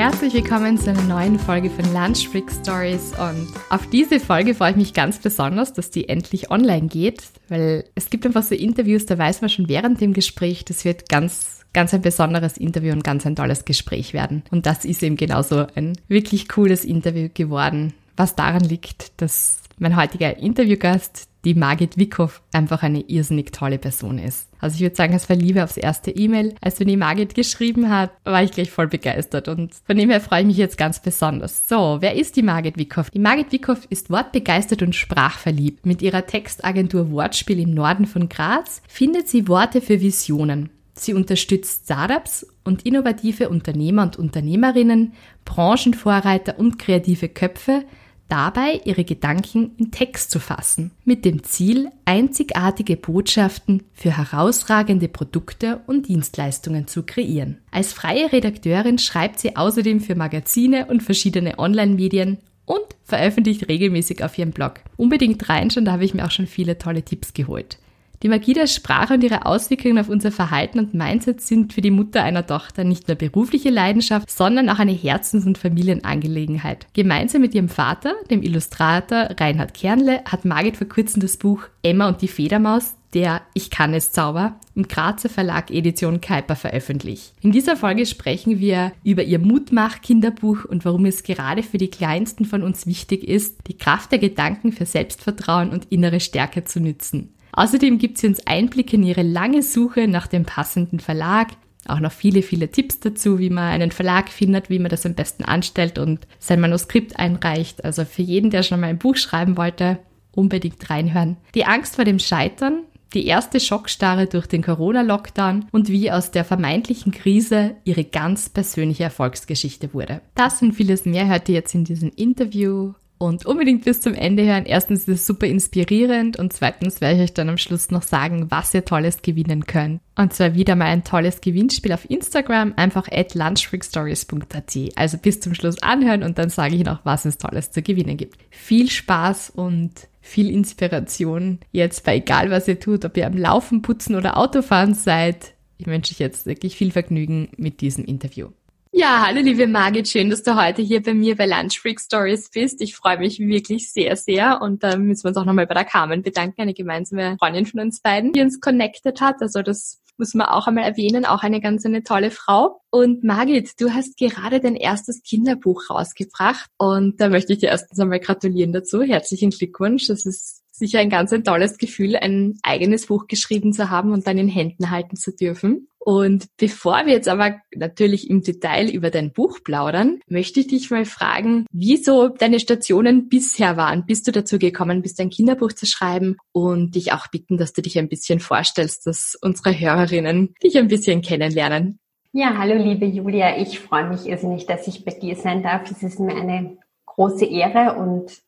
Herzlich willkommen zu einer neuen Folge von Lunch Break Stories und auf diese Folge freue ich mich ganz besonders, dass die endlich online geht, weil es gibt einfach so Interviews, da weiß man schon während dem Gespräch, das wird ganz ganz ein besonderes Interview und ganz ein tolles Gespräch werden. Und das ist eben genauso ein wirklich cooles Interview geworden, was daran liegt, dass mein heutiger Interviewgast, die Margit Wickhoff, einfach eine irrsinnig tolle Person ist. Also ich würde sagen, es war Liebe aufs erste E-Mail. Als mir die Margit geschrieben hat, war ich gleich voll begeistert und von dem her freue ich mich jetzt ganz besonders. So, wer ist die Margit Wickhoff? Die Margit Wickhoff ist wortbegeistert und sprachverliebt. Mit ihrer Textagentur Wortspiel im Norden von Graz findet sie Worte für Visionen. Sie unterstützt Startups und innovative Unternehmer und Unternehmerinnen, Branchenvorreiter und kreative Köpfe, dabei ihre Gedanken in Text zu fassen, mit dem Ziel, einzigartige Botschaften für herausragende Produkte und Dienstleistungen zu kreieren. Als freie Redakteurin schreibt sie außerdem für Magazine und verschiedene Online-Medien und veröffentlicht regelmäßig auf ihrem Blog. Unbedingt reinschauen, da habe ich mir auch schon viele tolle Tipps geholt. Die Magie der Sprache und ihre Auswirkungen auf unser Verhalten und Mindset sind für die Mutter einer Tochter nicht nur berufliche Leidenschaft, sondern auch eine Herzens- und Familienangelegenheit. Gemeinsam mit ihrem Vater, dem Illustrator Reinhard Kernle, hat Margit vor kurzem das Buch Emma und die Fledermaus der Ich kann es Zauber im Grazer Verlag Edition Kuiper veröffentlicht. In dieser Folge sprechen wir über ihr Mutmach-Kinderbuch und warum es gerade für die Kleinsten von uns wichtig ist, die Kraft der Gedanken für Selbstvertrauen und innere Stärke zu nützen. Außerdem gibt sie uns Einblicke in ihre lange Suche nach dem passenden Verlag, auch noch viele, viele Tipps dazu, wie man einen Verlag findet, wie man das am besten anstellt und sein Manuskript einreicht. Also für jeden, der schon mal ein Buch schreiben wollte, unbedingt reinhören. Die Angst vor dem Scheitern, die erste Schockstarre durch den Corona-Lockdown und wie aus der vermeintlichen Krise ihre ganz persönliche Erfolgsgeschichte wurde. Das und vieles mehr hört ihr jetzt in diesem Interview und unbedingt bis zum Ende hören. Erstens ist es super inspirierend und zweitens werde ich euch dann am Schluss noch sagen, was ihr Tolles gewinnen könnt. Und zwar wieder mal ein tolles Gewinnspiel auf Instagram, einfach at lunchfreakstories.at. Also bis zum Schluss anhören und dann sage ich noch, was es Tolles zu gewinnen gibt. Viel Spaß und viel Inspiration jetzt bei egal was ihr tut, ob ihr am Laufen, Putzen oder Autofahren seid. Ich wünsche euch jetzt wirklich viel Vergnügen mit diesem Interview. Ja, hallo liebe Margit, schön, dass du heute hier bei mir bei Lunch Freak Stories bist. Ich freue mich wirklich sehr, sehr und da müssen wir uns auch nochmal bei der Carmen bedanken, eine gemeinsame Freundin von uns beiden, die uns connected hat. Also das muss man auch einmal erwähnen, auch eine ganz eine tolle Frau. Und Margit, du hast gerade dein erstes Kinderbuch rausgebracht und da möchte ich dir erstens einmal gratulieren dazu. Herzlichen Glückwunsch. Das ist sicher ein ganz ein tolles Gefühl, ein eigenes Buch geschrieben zu haben und dann in Händen halten zu dürfen. Und bevor wir jetzt aber natürlich im Detail über dein Buch plaudern, möchte ich dich mal fragen, wieso deine Stationen bisher waren, bis du dazu gekommen bist, ein Kinderbuch zu schreiben und dich auch bitten, dass du dich ein bisschen vorstellst, dass unsere Hörerinnen dich ein bisschen kennenlernen. Ja, hallo liebe Julia, ich freue mich irrsinnig, dass ich bei dir sein darf. Es ist mir eine große Ehre und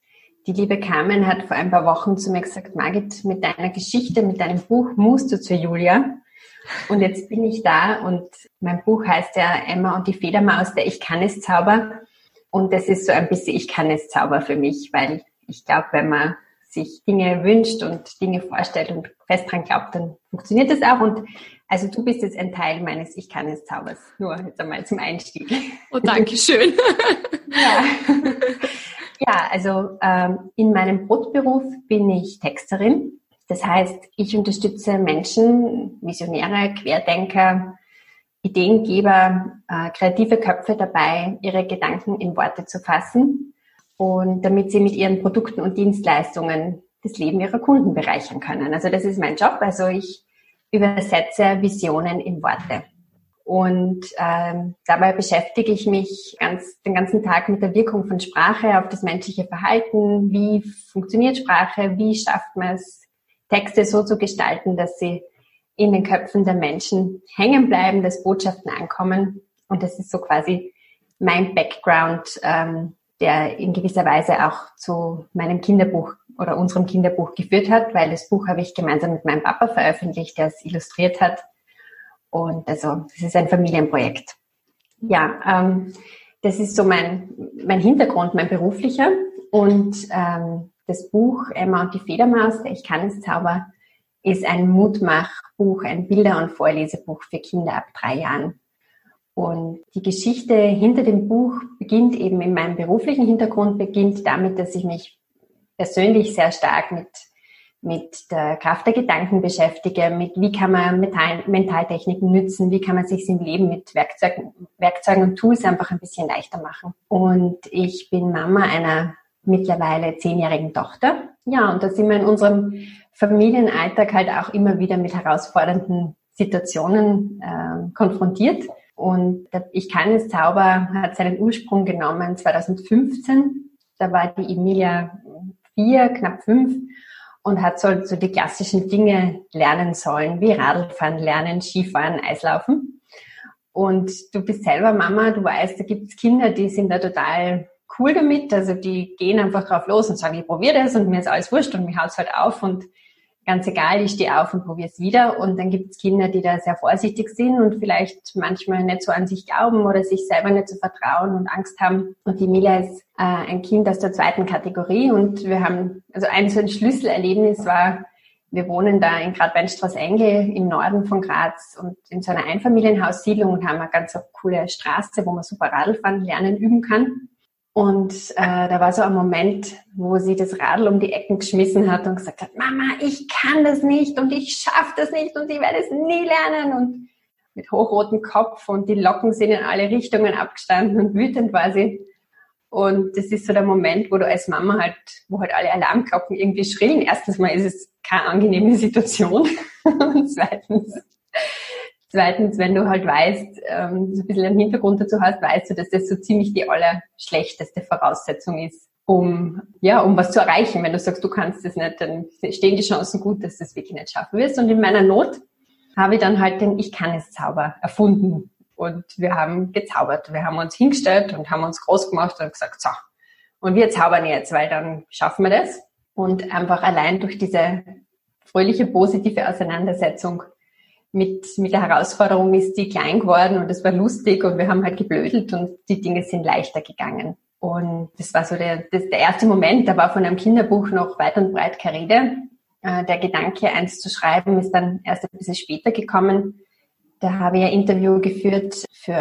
die liebe Carmen hat vor ein paar Wochen zu mir gesagt, Margit, mit deiner Geschichte, mit deinem Buch musst du zur Julia. Und jetzt bin ich da und mein Buch heißt ja Emma und die Federmaus, der Ich kann es Zauber. Und das ist so ein bisschen Ich kann es Zauber für mich, weil ich glaube, wenn man sich Dinge wünscht und Dinge vorstellt und fest dran glaubt, dann funktioniert das auch. Und also du bist jetzt ein Teil meines Ich kann es Zaubers. Nur jetzt einmal zum Einstieg. Oh, danke schön. ja. ja, also ähm, in meinem Brotberuf bin ich Texterin das heißt, ich unterstütze Menschen, Visionäre, Querdenker, Ideengeber, äh, kreative Köpfe dabei, ihre Gedanken in Worte zu fassen und damit sie mit ihren Produkten und Dienstleistungen das Leben ihrer Kunden bereichern können. Also das ist mein Job. Also ich übersetze Visionen in Worte. Und ähm, dabei beschäftige ich mich ganz, den ganzen Tag mit der Wirkung von Sprache auf das menschliche Verhalten. Wie funktioniert Sprache? Wie schafft man es, Texte so zu gestalten, dass sie in den Köpfen der Menschen hängen bleiben, dass Botschaften ankommen. Und das ist so quasi mein Background, ähm, der in gewisser Weise auch zu meinem Kinderbuch oder unserem Kinderbuch geführt hat, weil das Buch habe ich gemeinsam mit meinem Papa veröffentlicht, der es illustriert hat. Und also das ist ein Familienprojekt. Ja, ähm, das ist so mein, mein Hintergrund, mein beruflicher. Und ähm, das Buch Emma und die Federmaus, der Ich kann es Zauber, ist ein Mutmachbuch, ein Bilder- und Vorlesebuch für Kinder ab drei Jahren. Und die Geschichte hinter dem Buch beginnt eben in meinem beruflichen Hintergrund, beginnt damit, dass ich mich persönlich sehr stark mit, mit der Kraft der Gedanken beschäftige, mit wie kann man Mental Mentaltechniken nützen, wie kann man sich im Leben mit Werkzeugen, Werkzeugen und Tools einfach ein bisschen leichter machen. Und ich bin Mama einer mittlerweile zehnjährigen Tochter. Ja, und da sind wir in unserem Familienalltag halt auch immer wieder mit herausfordernden Situationen äh, konfrontiert. Und Ich kann es Zauber hat seinen Ursprung genommen 2015. Da war die Emilia vier, knapp fünf und hat so, so die klassischen Dinge lernen sollen, wie Radlfahren lernen, Skifahren, Eislaufen. Und du bist selber Mama, du weißt, da gibt es Kinder, die sind da total cool damit. Also die gehen einfach drauf los und sagen, ich probiere das und mir ist alles wurscht und mich haut's halt auf und ganz egal, ich stehe auf und probiere es wieder. Und dann gibt es Kinder, die da sehr vorsichtig sind und vielleicht manchmal nicht so an sich glauben oder sich selber nicht so vertrauen und Angst haben. Und die Mila ist äh, ein Kind aus der zweiten Kategorie und wir haben, also ein so ein Schlüsselerlebnis war, wir wohnen da in Gradweinstraße-Enge im Norden von Graz und in so einer Einfamilienhaussiedlung und haben eine ganz coole Straße, wo man super Radlfahren lernen üben kann. Und äh, da war so ein Moment, wo sie das Radl um die Ecken geschmissen hat und gesagt hat, Mama, ich kann das nicht und ich schaffe das nicht und ich werde es nie lernen. Und mit hochrotem Kopf und die Locken sind in alle Richtungen abgestanden und wütend war sie. Und das ist so der Moment, wo du als Mama halt, wo halt alle Alarmglocken irgendwie schrillen. Erstens mal ist es keine angenehme Situation. und zweitens Zweitens, wenn du halt weißt, ähm, so ein bisschen einen Hintergrund dazu hast, weißt du, dass das so ziemlich die allerschlechteste Voraussetzung ist, um, ja, um was zu erreichen. Wenn du sagst, du kannst das nicht, dann stehen die Chancen gut, dass du es wirklich nicht schaffen wirst. Und in meiner Not habe ich dann halt den Ich kann es Zauber erfunden. Und wir haben gezaubert. Wir haben uns hingestellt und haben uns groß gemacht und gesagt, so, und wir zaubern jetzt, weil dann schaffen wir das. Und einfach allein durch diese fröhliche, positive Auseinandersetzung mit, mit der Herausforderung ist die klein geworden und es war lustig und wir haben halt geblödelt und die Dinge sind leichter gegangen. Und das war so der, das, der erste Moment, da war von einem Kinderbuch noch weit und breit keine Rede. Äh, der Gedanke, eins zu schreiben, ist dann erst ein bisschen später gekommen. Da habe ich ein Interview geführt für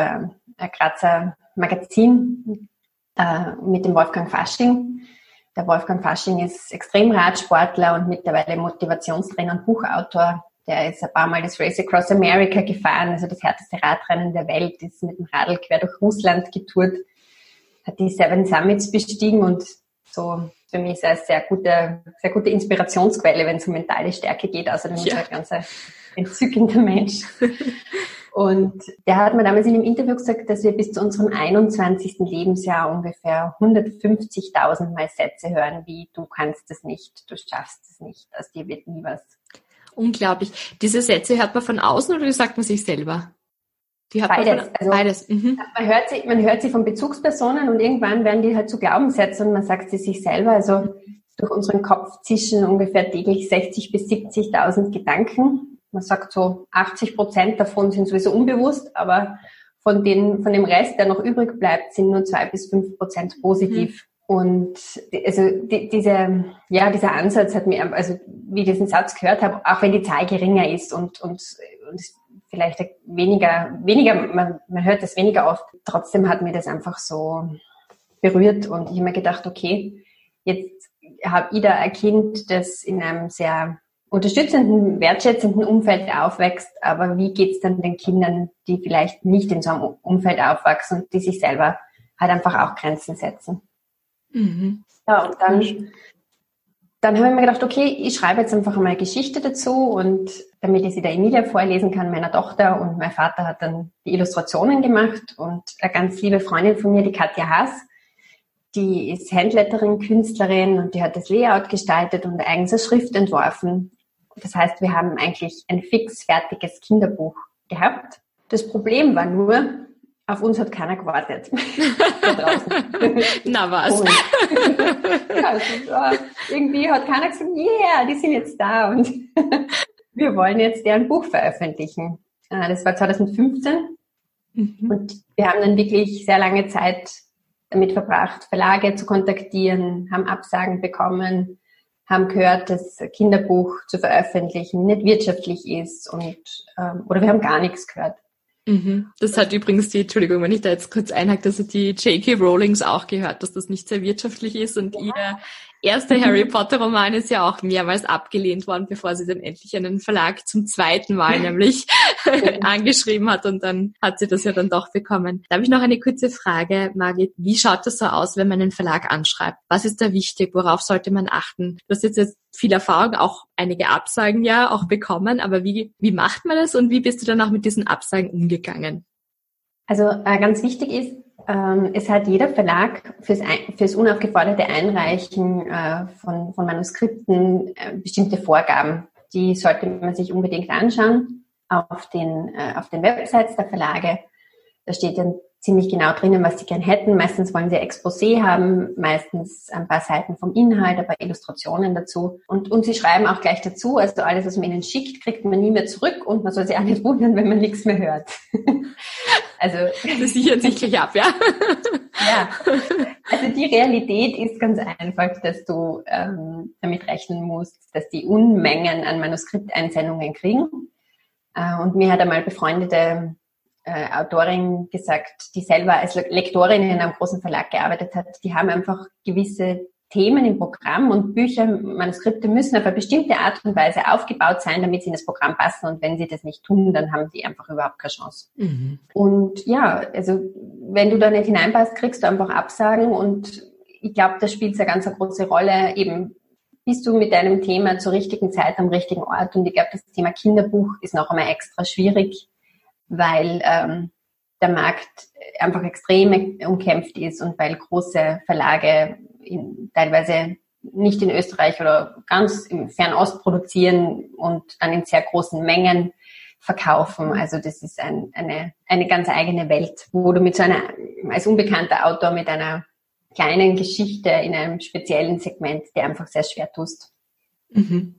ein Grazer Magazin äh, mit dem Wolfgang Fasching. Der Wolfgang Fasching ist Extremradsportler und mittlerweile Motivationstrainer und Buchautor. Der ist ein paar Mal das Race Across America gefahren, also das härteste Radrennen der Welt, ist mit dem Radl quer durch Russland getourt, hat die Seven Summits bestiegen und so für mich ist er eine sehr gute, sehr gute Inspirationsquelle, wenn es um mentale Stärke geht. Außerdem ja. ist er ein ganz entzückender Mensch. Und der hat mir damals in einem Interview gesagt, dass wir bis zu unserem 21. Lebensjahr ungefähr 150.000 Mal Sätze hören, wie du kannst es nicht, du schaffst es nicht, aus dir wird nie was. Unglaublich. Diese Sätze hört man von außen oder sagt man sich selber? Die hat beides. Man von, also, beides. Mhm. Man, hört sie, man hört sie von Bezugspersonen und irgendwann werden die halt zu Glaubenssätzen und man sagt sie sich selber. Also durch unseren Kopf zischen ungefähr täglich 60 bis 70.000 Gedanken. Man sagt so 80 Prozent davon sind sowieso unbewusst, aber von, den, von dem Rest, der noch übrig bleibt, sind nur zwei bis fünf Prozent positiv. Mhm. Und also die, diese, ja, dieser Ansatz hat mir, also wie ich diesen Satz gehört habe, auch wenn die Zahl geringer ist und, und, und vielleicht weniger, weniger, man, man hört das weniger oft, trotzdem hat mir das einfach so berührt und ich habe mir gedacht, okay, jetzt habe ich da ein Kind, das in einem sehr unterstützenden, wertschätzenden Umfeld aufwächst, aber wie geht's dann den Kindern, die vielleicht nicht in so einem Umfeld aufwachsen und die sich selber halt einfach auch Grenzen setzen? Mhm. Ja, und dann dann habe ich mir gedacht, okay, ich schreibe jetzt einfach einmal Geschichte dazu und damit ich sie der Emilia vorlesen kann, meiner Tochter und mein Vater hat dann die Illustrationen gemacht und eine ganz liebe Freundin von mir, die Katja Haas, die ist Handletterin, Künstlerin und die hat das Layout gestaltet und eigens eine Schrift entworfen. Das heißt, wir haben eigentlich ein fix fertiges Kinderbuch gehabt. Das Problem war nur, auf uns hat keiner gewartet. Na was? also, irgendwie hat keiner gesagt, yeah, die sind jetzt da und wir wollen jetzt deren Buch veröffentlichen. Äh, das war 2015 mhm. und wir haben dann wirklich sehr lange Zeit damit verbracht, Verlage zu kontaktieren, haben Absagen bekommen, haben gehört, dass Kinderbuch zu veröffentlichen nicht wirtschaftlich ist und ähm, oder wir haben gar nichts gehört. Mhm. Das hat übrigens die, Entschuldigung, wenn ich da jetzt kurz einhake, dass die J.K. Rowlings auch gehört, dass das nicht sehr wirtschaftlich ist und ja. ihr erster Harry Potter Roman ist ja auch mehrmals abgelehnt worden, bevor sie dann endlich einen Verlag zum zweiten Mal nämlich angeschrieben hat und dann hat sie das ja dann doch bekommen. Da habe ich noch eine kurze Frage, Margit. Wie schaut das so aus, wenn man einen Verlag anschreibt? Was ist da wichtig? Worauf sollte man achten? Du hast jetzt, jetzt viel Erfahrung, auch einige Absagen ja auch bekommen, aber wie, wie macht man das und wie bist du dann auch mit diesen Absagen umgegangen? Also äh, ganz wichtig ist, ähm, es hat jeder Verlag fürs, fürs unaufgeforderte Einreichen äh, von, von Manuskripten äh, bestimmte Vorgaben. Die sollte man sich unbedingt anschauen auf den, äh, auf den Websites der Verlage. Da steht dann ziemlich genau drinnen, was sie gern hätten. Meistens wollen sie Exposé haben, meistens ein paar Seiten vom Inhalt, ein paar Illustrationen dazu. Und, und sie schreiben auch gleich dazu, also alles, was man ihnen schickt, kriegt man nie mehr zurück und man soll sich auch nicht wundern, wenn man nichts mehr hört. also das sichert sich gleich ab, ja. ja. Also die Realität ist ganz einfach, dass du ähm, damit rechnen musst, dass die Unmengen an Manuskripteinsendungen kriegen. Äh, und mir hat einmal befreundete äh, Autorin gesagt, die selber als Lektorin in einem großen Verlag gearbeitet hat, die haben einfach gewisse Themen im Programm und Bücher, Manuskripte müssen auf eine bestimmte Art und Weise aufgebaut sein, damit sie in das Programm passen. Und wenn sie das nicht tun, dann haben die einfach überhaupt keine Chance. Mhm. Und ja, also wenn du da nicht hineinpasst, kriegst du einfach Absagen. Und ich glaube, da spielt eine ganz eine große Rolle. Eben bist du mit deinem Thema zur richtigen Zeit am richtigen Ort. Und ich glaube, das Thema Kinderbuch ist noch einmal extra schwierig, weil ähm, der Markt einfach extrem umkämpft ist und weil große Verlage in, teilweise nicht in Österreich oder ganz im Fernost produzieren und dann in sehr großen Mengen verkaufen. Also das ist ein, eine, eine ganz eigene Welt, wo du mit so einer, als unbekannter Autor mit einer kleinen Geschichte in einem speziellen Segment dir einfach sehr schwer tust. Mhm.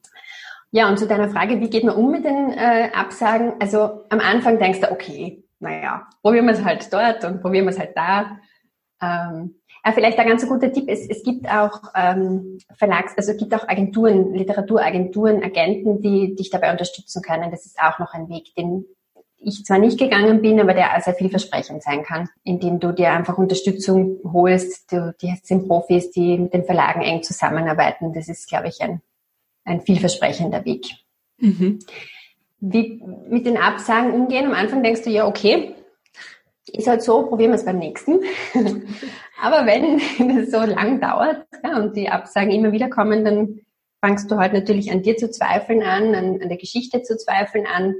Ja, und zu deiner Frage, wie geht man um mit den äh, Absagen? Also am Anfang denkst du, okay, naja, probieren wir es halt dort und probieren wir es halt da. Ähm, ja, vielleicht ein ganz guter Tipp ist, es gibt auch ähm, Verlags, also es gibt auch Agenturen, Literaturagenturen, Agenten, die dich dabei unterstützen können. Das ist auch noch ein Weg, den ich zwar nicht gegangen bin, aber der sehr vielversprechend sein kann, indem du dir einfach Unterstützung holst. Du, die sind Profis, die mit den Verlagen eng zusammenarbeiten. Das ist, glaube ich, ein ein vielversprechender Weg. Mhm. Wie mit den Absagen umgehen? Am Anfang denkst du, ja, okay, ist halt so, probieren wir es beim nächsten. Aber wenn es so lang dauert ja, und die Absagen immer wieder kommen, dann fangst du halt natürlich an dir zu zweifeln an, an, an der Geschichte zu zweifeln an.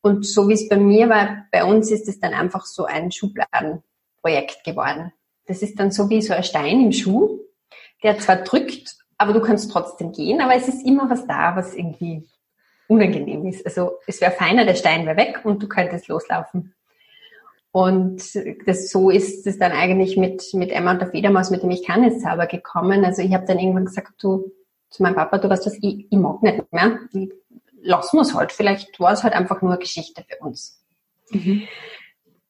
Und so wie es bei mir war, bei uns ist es dann einfach so ein Schubladenprojekt geworden. Das ist dann so wie so ein Stein im Schuh, der zwar drückt aber du kannst trotzdem gehen, aber es ist immer was da, was irgendwie unangenehm ist. Also es wäre feiner, der Stein wäre weg und du könntest loslaufen. Und das, so ist es dann eigentlich mit, mit Emma und der Federmaus, mit dem ich kann es sauber gekommen. Also ich habe dann irgendwann gesagt, du, zu meinem Papa, du weißt was, ich, ich mag nicht mehr. Lassen wir es halt. Vielleicht war es halt einfach nur Geschichte für uns. Mhm.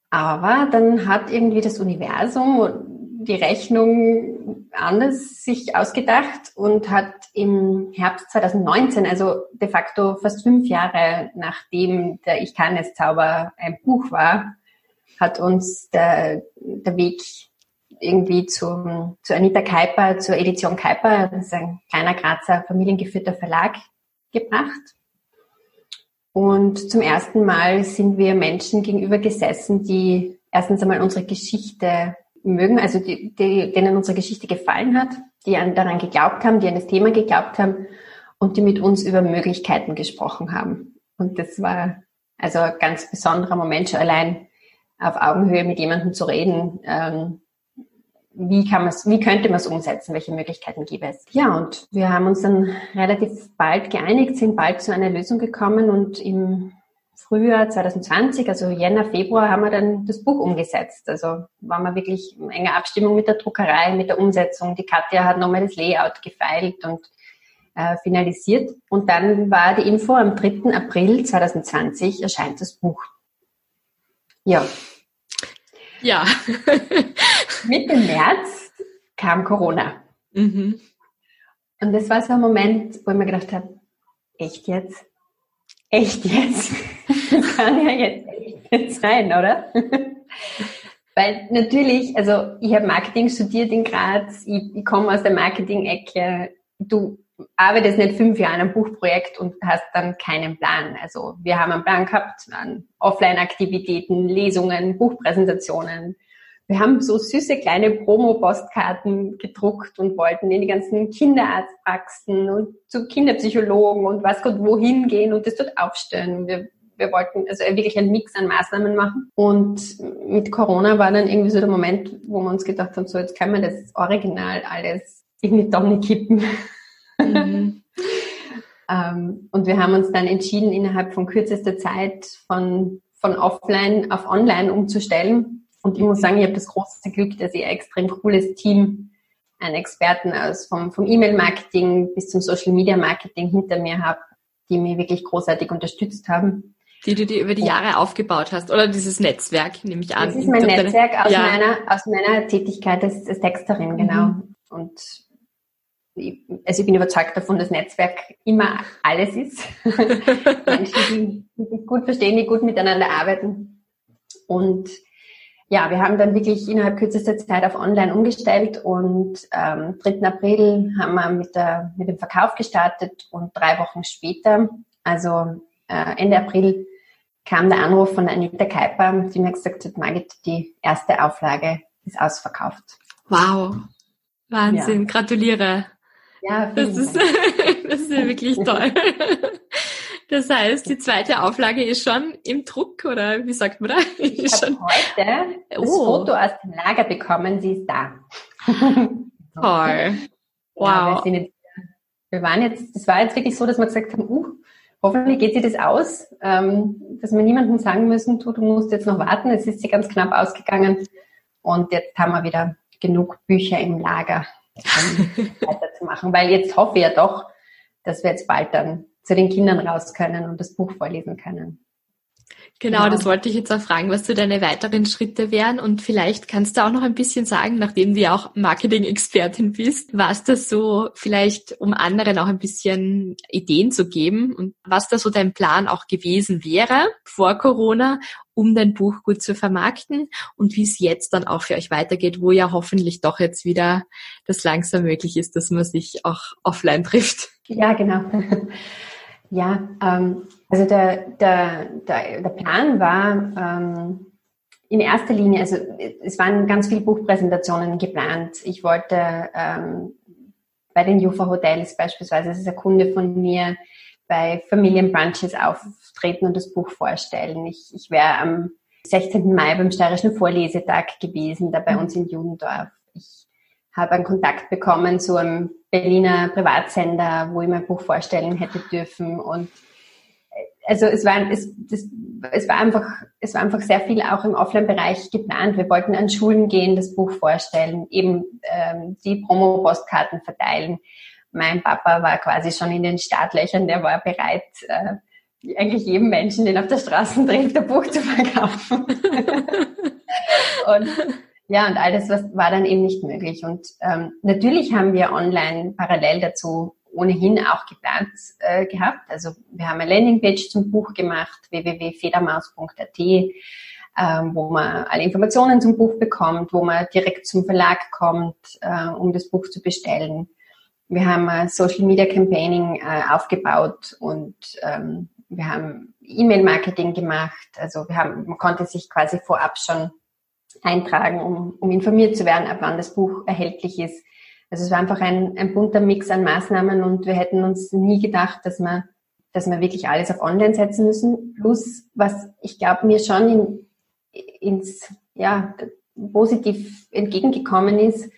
Aber dann hat irgendwie das Universum die Rechnung anders sich ausgedacht und hat im Herbst 2019, also de facto fast fünf Jahre nachdem der Ich kann es Zauber ein Buch war, hat uns der, der Weg irgendwie zu, zu Anita Keiper, zur Edition Keiper, das ist ein kleiner Grazer familiengeführter Verlag, gebracht. Und zum ersten Mal sind wir Menschen gegenüber gesessen, die erstens einmal unsere Geschichte mögen, also die, die, denen unsere Geschichte gefallen hat, die daran geglaubt haben, die an das Thema geglaubt haben und die mit uns über Möglichkeiten gesprochen haben. Und das war also ein ganz besonderer Moment, schon allein auf Augenhöhe mit jemandem zu reden. Ähm, wie kann man wie könnte man es umsetzen? Welche Möglichkeiten gibt es? Ja, und wir haben uns dann relativ bald geeinigt, sind bald zu einer Lösung gekommen und im Frühjahr 2020, also Jänner, Februar, haben wir dann das Buch umgesetzt. Also waren wir wirklich in enger Abstimmung mit der Druckerei, mit der Umsetzung. Die Katja hat nochmal das Layout gefeilt und äh, finalisiert. Und dann war die Info, am 3. April 2020 erscheint das Buch. Ja. Ja. Mitte März kam Corona. Mhm. Und das war so ein Moment, wo ich mir gedacht habe, echt jetzt? Echt jetzt? Das kann ja jetzt nicht sein, oder? Weil natürlich, also ich habe Marketing studiert in Graz, ich, ich komme aus der Marketing-Ecke. Du arbeitest nicht fünf Jahre an einem Buchprojekt und hast dann keinen Plan. Also wir haben einen Plan gehabt an Offline-Aktivitäten, Lesungen, Buchpräsentationen. Wir haben so süße kleine Promo-Postkarten gedruckt und wollten in die ganzen Kinderarztpraxen und zu Kinderpsychologen und was Gott wohin gehen und das dort aufstellen. Wir, wir wollten also wirklich einen Mix an Maßnahmen machen. Und mit Corona war dann irgendwie so der Moment, wo wir uns gedacht haben, so jetzt können wir das Original alles in die Tonne kippen. Mhm. ähm, und wir haben uns dann entschieden, innerhalb von kürzester Zeit von, von offline auf online umzustellen. Und ich muss sagen, ich habe das große Glück, dass ich ein extrem cooles Team an Experten aus vom, vom E-Mail-Marketing bis zum Social-Media-Marketing hinter mir habe, die mich wirklich großartig unterstützt haben. Die du dir über die Jahre aufgebaut hast, oder dieses Netzwerk, nehme ich an. Das ist mein Netzwerk aus, ja. meiner, aus meiner Tätigkeit als, als Texterin, genau. Mhm. Und also ich bin überzeugt davon, dass Netzwerk immer alles ist. Menschen, die sich gut verstehen, die gut miteinander arbeiten. Und ja, wir haben dann wirklich innerhalb kürzester Zeit auf Online umgestellt und ähm, 3. April haben wir mit, der, mit dem Verkauf gestartet und drei Wochen später, also äh, Ende April, kam der Anruf von Anita Kuiper, die mir gesagt hat, Margit, die erste Auflage ist ausverkauft. Wow, Wahnsinn, ja. gratuliere. Ja, das ist, das ist ja wirklich toll. Das heißt, die zweite Auflage ist schon im Druck oder wie sagt man da? Ich habe heute das oh. Foto aus dem Lager bekommen, sie ist da. Toll. Wow. Ja, wir, jetzt, wir, waren jetzt, das war jetzt wirklich so, dass wir gesagt haben, uh, hoffentlich geht sich das aus, ähm, dass wir niemandem sagen müssen, du, du musst jetzt noch warten, es ist sie ganz knapp ausgegangen und jetzt haben wir wieder genug Bücher im Lager weiterzumachen, weil jetzt hoffe ich ja doch, dass wir jetzt bald dann zu den Kindern raus können und das Buch vorlesen können. Genau, genau, das wollte ich jetzt auch fragen, was so deine weiteren Schritte wären. Und vielleicht kannst du auch noch ein bisschen sagen, nachdem du ja auch Marketing-Expertin bist, was das so vielleicht, um anderen auch ein bisschen Ideen zu geben und was da so dein Plan auch gewesen wäre vor Corona, um dein Buch gut zu vermarkten und wie es jetzt dann auch für euch weitergeht, wo ja hoffentlich doch jetzt wieder das langsam möglich ist, dass man sich auch offline trifft. Ja, genau. Ja, ähm, also der, der, der, der Plan war ähm, in erster Linie, also es waren ganz viele Buchpräsentationen geplant. Ich wollte ähm, bei den Jufa Hotels beispielsweise, das ist ein Kunde von mir, bei Familienbrunches auftreten und das Buch vorstellen. Ich, ich wäre am 16. Mai beim Steirischen Vorlesetag gewesen, da bei uns in Judendorf. Ich habe einen Kontakt bekommen zu einem Berliner Privatsender, wo ich mein Buch vorstellen hätte dürfen. Und äh, also es war, es, das, es war einfach, es war einfach sehr viel auch im Offline-Bereich geplant. Wir wollten an Schulen gehen, das Buch vorstellen, eben ähm, die Promo-Postkarten verteilen. Mein Papa war quasi schon in den Startlöchern, der war bereit, äh, eigentlich jedem Menschen, den auf der Straße trifft, ein Buch zu verkaufen. und ja, und all das was, war dann eben nicht möglich. Und ähm, natürlich haben wir online parallel dazu ohnehin auch geplant äh, gehabt. Also wir haben eine Landingpage zum Buch gemacht, www.federmaus.at, ähm, wo man alle Informationen zum Buch bekommt, wo man direkt zum Verlag kommt, äh, um das Buch zu bestellen. Wir haben ein Social Media Campaigning äh, aufgebaut und ähm, wir haben E-Mail-Marketing gemacht. Also wir haben, man konnte sich quasi vorab schon eintragen, um, um informiert zu werden, ab wann das Buch erhältlich ist. Also es war einfach ein, ein bunter Mix an Maßnahmen und wir hätten uns nie gedacht, dass wir, dass wir wirklich alles auf Online setzen müssen. Plus, was ich glaube mir schon in, ins, ja, positiv entgegengekommen ist,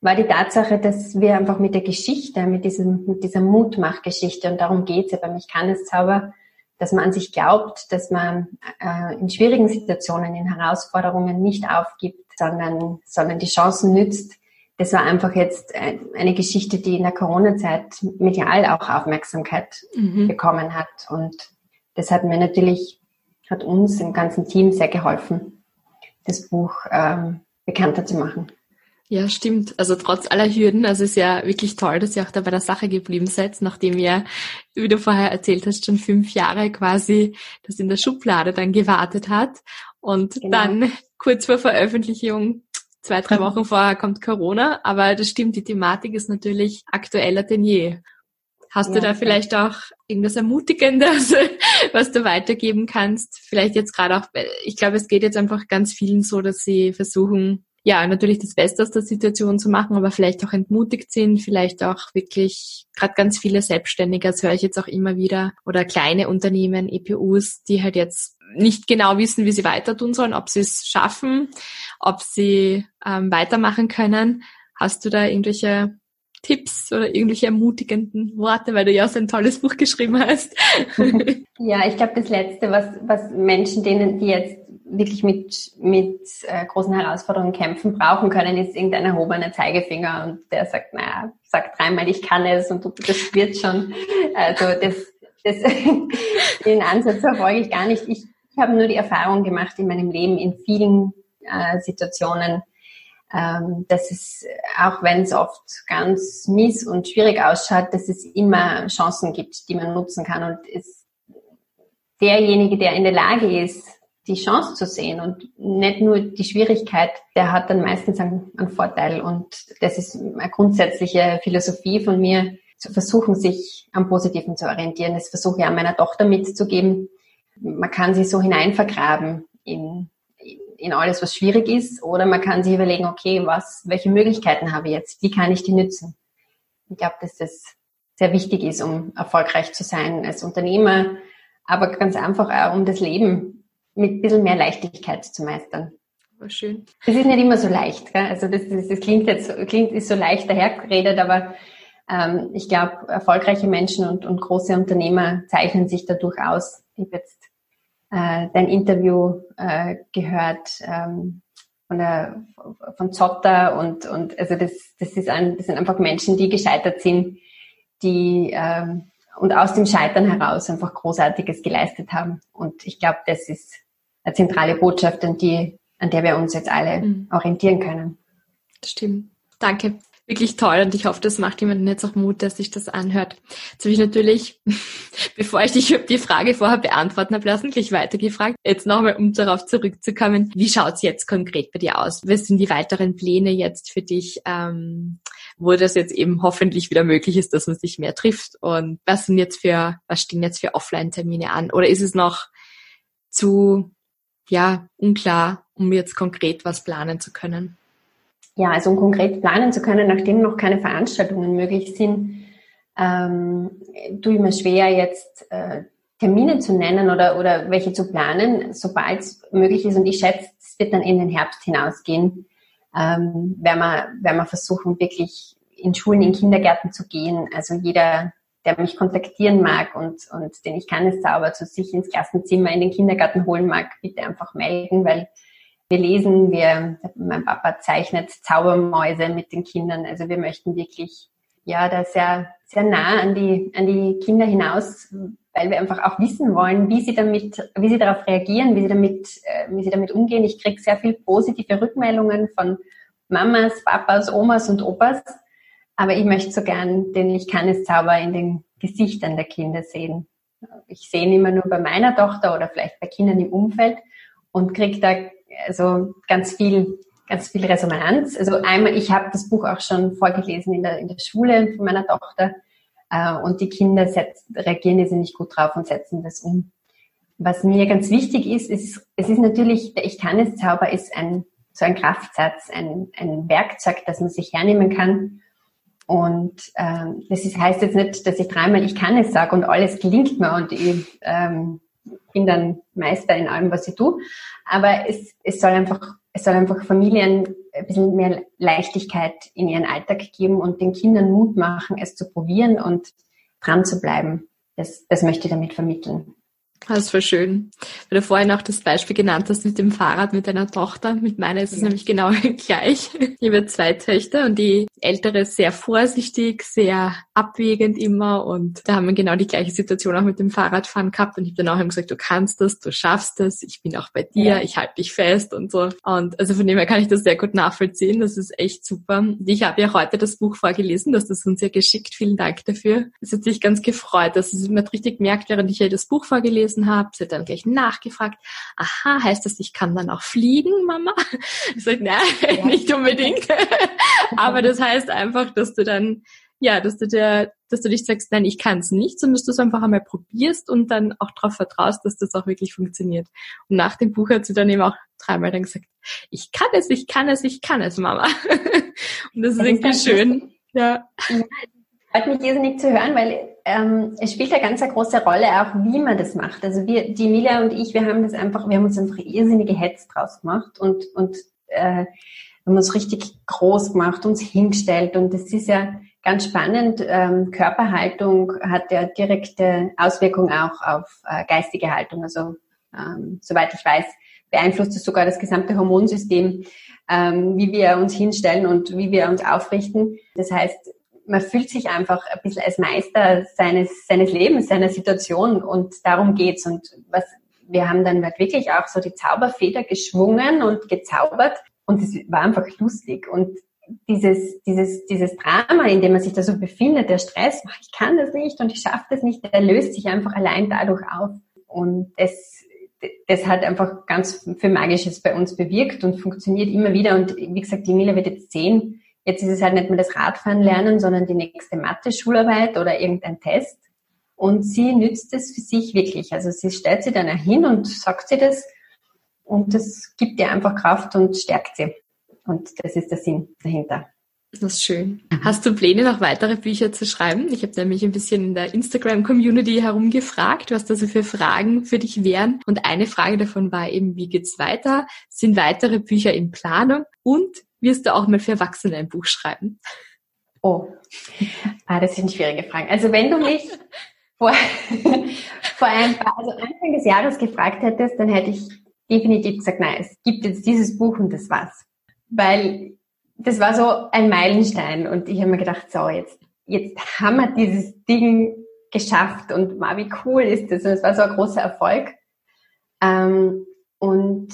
war die Tatsache, dass wir einfach mit der Geschichte, mit diesem, mit dieser Mutmachgeschichte, und darum geht's ja beim Ich kann es Zauber, dass man an sich glaubt, dass man äh, in schwierigen Situationen, in Herausforderungen nicht aufgibt, sondern, sondern die Chancen nützt. Das war einfach jetzt äh, eine Geschichte, die in der Corona-Zeit medial auch Aufmerksamkeit mhm. bekommen hat. Und das hat mir natürlich, hat uns im ganzen Team sehr geholfen, das Buch ähm, bekannter zu machen. Ja, stimmt. Also trotz aller Hürden, also es ist ja wirklich toll, dass ihr auch da bei der Sache geblieben seid, nachdem ihr, wie du vorher erzählt hast, schon fünf Jahre quasi das in der Schublade dann gewartet hat. Und genau. dann kurz vor Veröffentlichung, zwei, drei Wochen vorher kommt Corona. Aber das stimmt, die Thematik ist natürlich aktueller denn je. Hast ja, du da vielleicht auch irgendwas Ermutigendes, was du weitergeben kannst? Vielleicht jetzt gerade auch, ich glaube, es geht jetzt einfach ganz vielen so, dass sie versuchen, ja, natürlich das Beste aus der Situation zu machen, aber vielleicht auch entmutigt sind, vielleicht auch wirklich gerade ganz viele Selbstständige, das höre ich jetzt auch immer wieder, oder kleine Unternehmen, EPUs, die halt jetzt nicht genau wissen, wie sie weiter tun sollen, ob sie es schaffen, ob sie ähm, weitermachen können. Hast du da irgendwelche Tipps oder irgendwelche ermutigenden Worte, weil du ja so ein tolles Buch geschrieben hast? ja, ich glaube, das Letzte, was, was Menschen, denen, die jetzt wirklich mit, mit äh, großen Herausforderungen kämpfen, brauchen können, ist irgendein erhobener Zeigefinger und der sagt, naja, sag dreimal, ich kann es und das wird schon. Also das, das den Ansatz verfolge ich gar nicht. Ich, ich habe nur die Erfahrung gemacht in meinem Leben in vielen äh, Situationen, ähm, dass es, auch wenn es oft ganz mies und schwierig ausschaut, dass es immer Chancen gibt, die man nutzen kann und es derjenige, der in der Lage ist, die Chance zu sehen und nicht nur die Schwierigkeit, der hat dann meistens einen, einen Vorteil. Und das ist eine grundsätzliche Philosophie von mir, zu versuchen, sich am Positiven zu orientieren. Das versuche ich auch meiner Tochter mitzugeben. Man kann sich so hineinvergraben in, in alles, was schwierig ist, oder man kann sich überlegen, okay, was, welche Möglichkeiten habe ich jetzt? Wie kann ich die nützen? Ich glaube, dass das sehr wichtig ist, um erfolgreich zu sein als Unternehmer, aber ganz einfach auch um das Leben mit ein bisschen mehr Leichtigkeit zu meistern. War schön. Das ist nicht immer so leicht. Gell? Also das, das, das klingt jetzt klingt ist so leicht dahergeredet, aber ähm, ich glaube, erfolgreiche Menschen und, und große Unternehmer zeichnen sich dadurch aus. Ich habe jetzt äh, dein Interview äh, gehört ähm, von, der, von Zotter und, und also das, das, ist ein, das sind einfach Menschen, die gescheitert sind, die ähm, und aus dem Scheitern heraus einfach Großartiges geleistet haben. Und ich glaube, das ist eine zentrale Botschaft, an, die, an der wir uns jetzt alle mhm. orientieren können. Das stimmt. Danke. Wirklich toll und ich hoffe, das macht jemanden jetzt auch Mut, dass sich das anhört. Jetzt habe ich natürlich, bevor ich dich die Frage vorher beantworten habe lassen, gleich weitergefragt. Jetzt nochmal, um darauf zurückzukommen. Wie schaut's jetzt konkret bei dir aus? Was sind die weiteren Pläne jetzt für dich, ähm, wo das jetzt eben hoffentlich wieder möglich ist, dass man sich mehr trifft? Und was sind jetzt für, was stehen jetzt für Offline-Termine an? Oder ist es noch zu ja, unklar, um jetzt konkret was planen zu können? Ja, also um konkret planen zu können, nachdem noch keine Veranstaltungen möglich sind, ähm, tue ich mir schwer, jetzt äh, Termine zu nennen oder, oder welche zu planen, sobald es möglich ist. Und ich schätze, es wird dann in den Herbst hinausgehen, ähm, wenn, wir, wenn wir versuchen, wirklich in Schulen, in Kindergärten zu gehen. Also jeder der mich kontaktieren mag und, und den ich kann es Zauber zu sich ins Klassenzimmer in den Kindergarten holen mag, bitte einfach melden, weil wir lesen, wir, mein Papa zeichnet Zaubermäuse mit den Kindern. Also wir möchten wirklich, ja, da sehr, sehr nah an die, an die Kinder hinaus, weil wir einfach auch wissen wollen, wie sie damit, wie sie darauf reagieren, wie sie damit, äh, wie sie damit umgehen. Ich kriege sehr viel positive Rückmeldungen von Mamas, Papas, Omas und Opas, aber ich möchte so gern den Ich kann es Zauber in den Gesichtern der Kinder sehen. Ich sehe ihn immer nur bei meiner Tochter oder vielleicht bei Kindern im Umfeld und kriege da also ganz viel, ganz viel Resonanz. Also einmal, ich habe das Buch auch schon vorgelesen in der, in der Schule von meiner Tochter äh, und die Kinder setzen, reagieren jetzt nicht gut drauf und setzen das um. Was mir ganz wichtig ist, ist, es ist natürlich, der Ich kann es Zauber ist ein, so ein Kraftsatz, ein, ein Werkzeug, das man sich hernehmen kann, Und ähm, das ist, heißt jetzt nicht, dass ich dreimal ich kann es sage und alles gelingt mir und ich ähm, bin dann Meister in allem, was ich tue. Aber es, es soll einfach, es soll einfach Familien ein bisschen mehr Leichtigkeit in ihren Alltag geben und den Kindern Mut machen, es zu probieren und dran zu bleiben. Das, das möchte ich damit vermitteln. Das ist voll schön. Weil du vorhin auch das Beispiel genannt hast mit dem Fahrrad mit deiner Tochter. Mit meiner ist es ja. nämlich genau gleich. Ich habe zwei Töchter und die ältere ist sehr vorsichtig, sehr abwägend immer und da haben wir genau die gleiche Situation auch mit dem Fahrradfahren gehabt und ich habe dann auch immer gesagt, du kannst das, du schaffst das, ich bin auch bei dir, ja. ich halte dich fest und so. Und also von dem her kann ich das sehr gut nachvollziehen. Das ist echt super. Ich habe ja heute das Buch vorgelesen, das ist uns ja geschickt. Vielen Dank dafür. Es hat sich ganz gefreut, dass es mir richtig merkt, während ich ja das Buch vorgelesen gelesen habe. Sie hat dann gleich nachgefragt, aha, heißt das, ich kann dann auch fliegen, Mama? Ich sage, nein, ja. nicht unbedingt. Aber das heißt einfach, dass du dann, ja, dass du dir, dass du dich sagst, nein, ich kann es nicht, sondern dass du es einfach einmal probierst und dann auch darauf vertraust, dass das auch wirklich funktioniert. Und nach dem Buch hat sie dann eben auch dreimal dann gesagt, ich kann es, ich kann es, ich kann es, Mama. Und das ist irgendwie schön. Ja. ja freut mich irrsinnig zu hören, weil ähm, es spielt eine ganz große Rolle auch, wie man das macht. Also wir, die Emilia und ich, wir haben das einfach, wir haben uns einfach irrsinnige Hetz draus gemacht und, und äh, haben uns richtig groß gemacht, uns hingestellt und das ist ja ganz spannend. Ähm, Körperhaltung hat ja direkte Auswirkungen auch auf äh, geistige Haltung. Also ähm, soweit ich weiß, beeinflusst es sogar das gesamte Hormonsystem, ähm, wie wir uns hinstellen und wie wir uns aufrichten. Das heißt, man fühlt sich einfach ein bisschen als Meister seines, seines Lebens, seiner Situation und darum geht's. Und was, wir haben dann halt wirklich auch so die Zauberfeder geschwungen und gezaubert und es war einfach lustig. Und dieses, dieses, dieses Drama, in dem man sich da so befindet, der Stress, ich kann das nicht und ich schaffe das nicht, der löst sich einfach allein dadurch auf. Und das, das hat einfach ganz viel Magisches bei uns bewirkt und funktioniert immer wieder. Und wie gesagt, die Mila wird jetzt sehen, Jetzt ist es halt nicht mehr das Radfahren lernen, sondern die nächste Mathe-Schularbeit oder irgendein Test. Und sie nützt es für sich wirklich. Also sie stellt sie dann hin und sagt sie das. Und das gibt ihr einfach Kraft und stärkt sie. Und das ist der Sinn dahinter. Das ist schön. Hast du Pläne, noch weitere Bücher zu schreiben? Ich habe nämlich ein bisschen in der Instagram-Community herumgefragt, was da so für Fragen für dich wären. Und eine Frage davon war eben, wie geht's weiter? Sind weitere Bücher in Planung? Und wirst du auch mal für Erwachsene ein Buch schreiben? Oh, ah, das sind schwierige Fragen. Also wenn du mich vor, vor ein paar, also Anfang des Jahres gefragt hättest, dann hätte ich definitiv gesagt, nein, es gibt jetzt dieses Buch und das war's. Weil das war so ein Meilenstein und ich habe mir gedacht, so, jetzt, jetzt haben wir dieses Ding geschafft und mal, wie cool ist das? Und es war so ein großer Erfolg. Ähm, und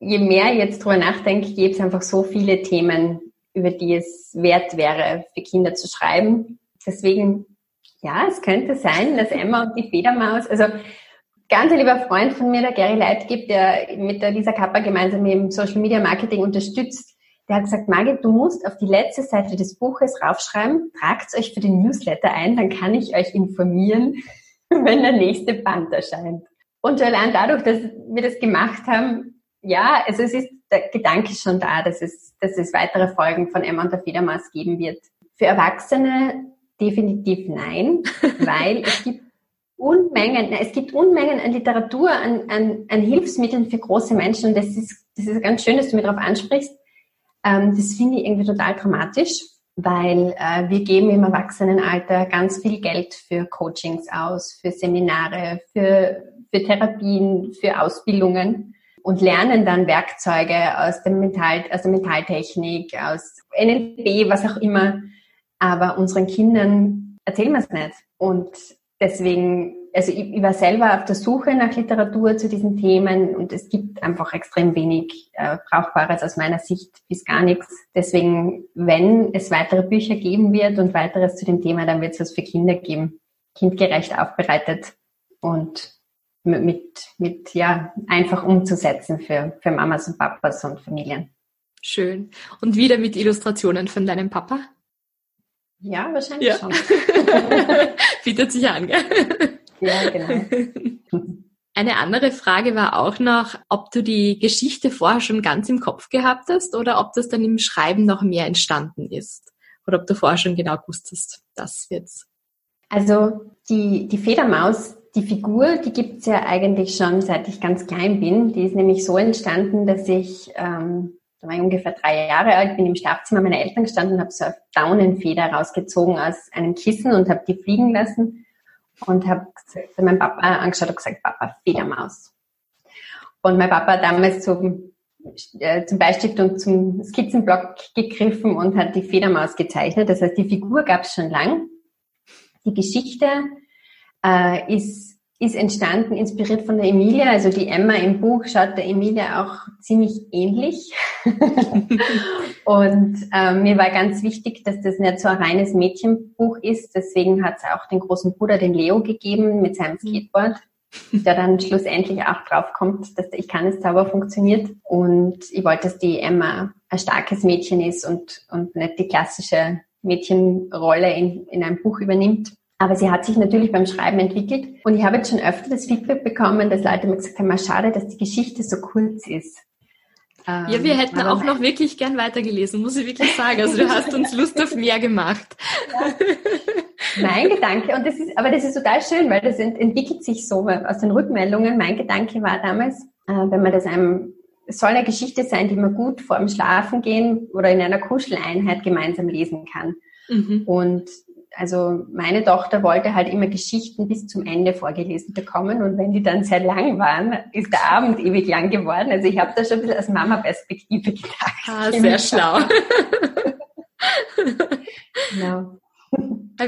je mehr ich jetzt drüber nachdenke, gibt es einfach so viele Themen, über die es wert wäre, für Kinder zu schreiben. Deswegen, ja, es könnte sein, dass Emma und die Federmaus, also ganz ein lieber Freund von mir, der Gary Leitgeb, der mit der Lisa Kappa gemeinsam im Social Media Marketing unterstützt, der hat gesagt, Margit, du musst auf die letzte Seite des Buches raufschreiben, tragt euch für den Newsletter ein, dann kann ich euch informieren, wenn der nächste Band erscheint. Und allein dadurch, dass wir das gemacht haben, ja, also es ist, der Gedanke schon da, dass es, dass es weitere Folgen von Emma und der Federmaus geben wird. Für Erwachsene definitiv nein, weil es gibt Unmengen, es gibt Unmengen an Literatur, an, an, an Hilfsmitteln für große Menschen und das ist, das ist ganz schön, dass du mir darauf ansprichst. Ähm, das finde ich irgendwie total dramatisch, weil äh, wir geben im Erwachsenenalter ganz viel Geld für Coachings aus, für Seminare, für, für Therapien, für Ausbildungen und lernen dann Werkzeuge aus, dem Mental, aus der Mentaltechnik, aus NLP, was auch immer. Aber unseren Kindern erzählen wir es nicht. Und deswegen, also ich, ich, war selber auf der Suche nach Literatur zu diesen Themen und es gibt einfach extrem wenig äh, Brauchbares aus meiner Sicht bis gar nichts. Deswegen, wenn es weitere Bücher geben wird und weiteres zu dem Thema, dann wird es was für Kinder geben, kindgerecht aufbereitet und mit, mit, ja, einfach umzusetzen für, für Mamas und Papas und Familien. Schön. Und wieder mit Illustrationen von deinem Papa? Ja, wahrscheinlich ja. schon. Bietet sich an, gell? Ja, genau. Eine andere Frage war auch noch, ob du die Geschichte vorher schon ganz im Kopf gehabt hast oder ob das dann im Schreiben noch mehr entstanden ist. oder ob du vorher schon genau wusstest, das wird's. Also die, die Federmaus, die Figur, die gibt's ja eigentlich schon seit ich ganz klein bin. Die ist nämlich so entstanden, dass ich, ähm, da war ich ungefähr drei Jahre alt, bin im Schlafzimmer meiner Eltern gestanden und habe so eine Daunenfeder rausgezogen aus einem Kissen und habe die fliegen lassen und habe meinen Papa angeschaut und gesagt, Papa, Federmaus. Und mein Papa hat damals zum, äh, zum Beistift und zum Skizzenblock gegriffen und hat die Federmaus gezeichnet. Das heißt, die Figur gab es schon lang. Die Geschichte äh, ist, ist entstanden, inspiriert von der Emilia. Also die Emma im Buch schaut der Emilia auch ziemlich ähnlich. und äh, mir war ganz wichtig, dass das nicht so ein reines Mädchenbuch ist. Deswegen hat es auch den großen Bruder, den Leo, gegeben mit seinem Skateboard der dann schlussendlich auch draufkommt, dass der Ich kann es Zauber funktioniert. Und ich wollte, dass die Emma ein starkes Mädchen ist und, und nicht die klassische Mädchenrolle in, in einem Buch übernimmt. Aber sie hat sich natürlich beim Schreiben entwickelt. Und ich habe jetzt schon öfter das Feedback bekommen, dass Leute mir gesagt haben, schade, dass die Geschichte so kurz ist. Ja, wir hätten auch noch wirklich gern weitergelesen, muss ich wirklich sagen. Also du hast uns Lust auf mehr gemacht. Ja. Mein Gedanke, und das ist, aber das ist total schön, weil das entwickelt sich so aus den Rückmeldungen. Mein Gedanke war damals, äh, wenn man das einem, es soll eine Geschichte sein, die man gut vor dem Schlafen gehen oder in einer Kuscheleinheit gemeinsam lesen kann. Mhm. Und also meine Tochter wollte halt immer Geschichten bis zum Ende vorgelesen bekommen und wenn die dann sehr lang waren, ist der Abend ewig lang geworden. Also ich habe da schon ein bisschen aus Mama-Perspektive gedacht. Ah, sehr schlau. genau.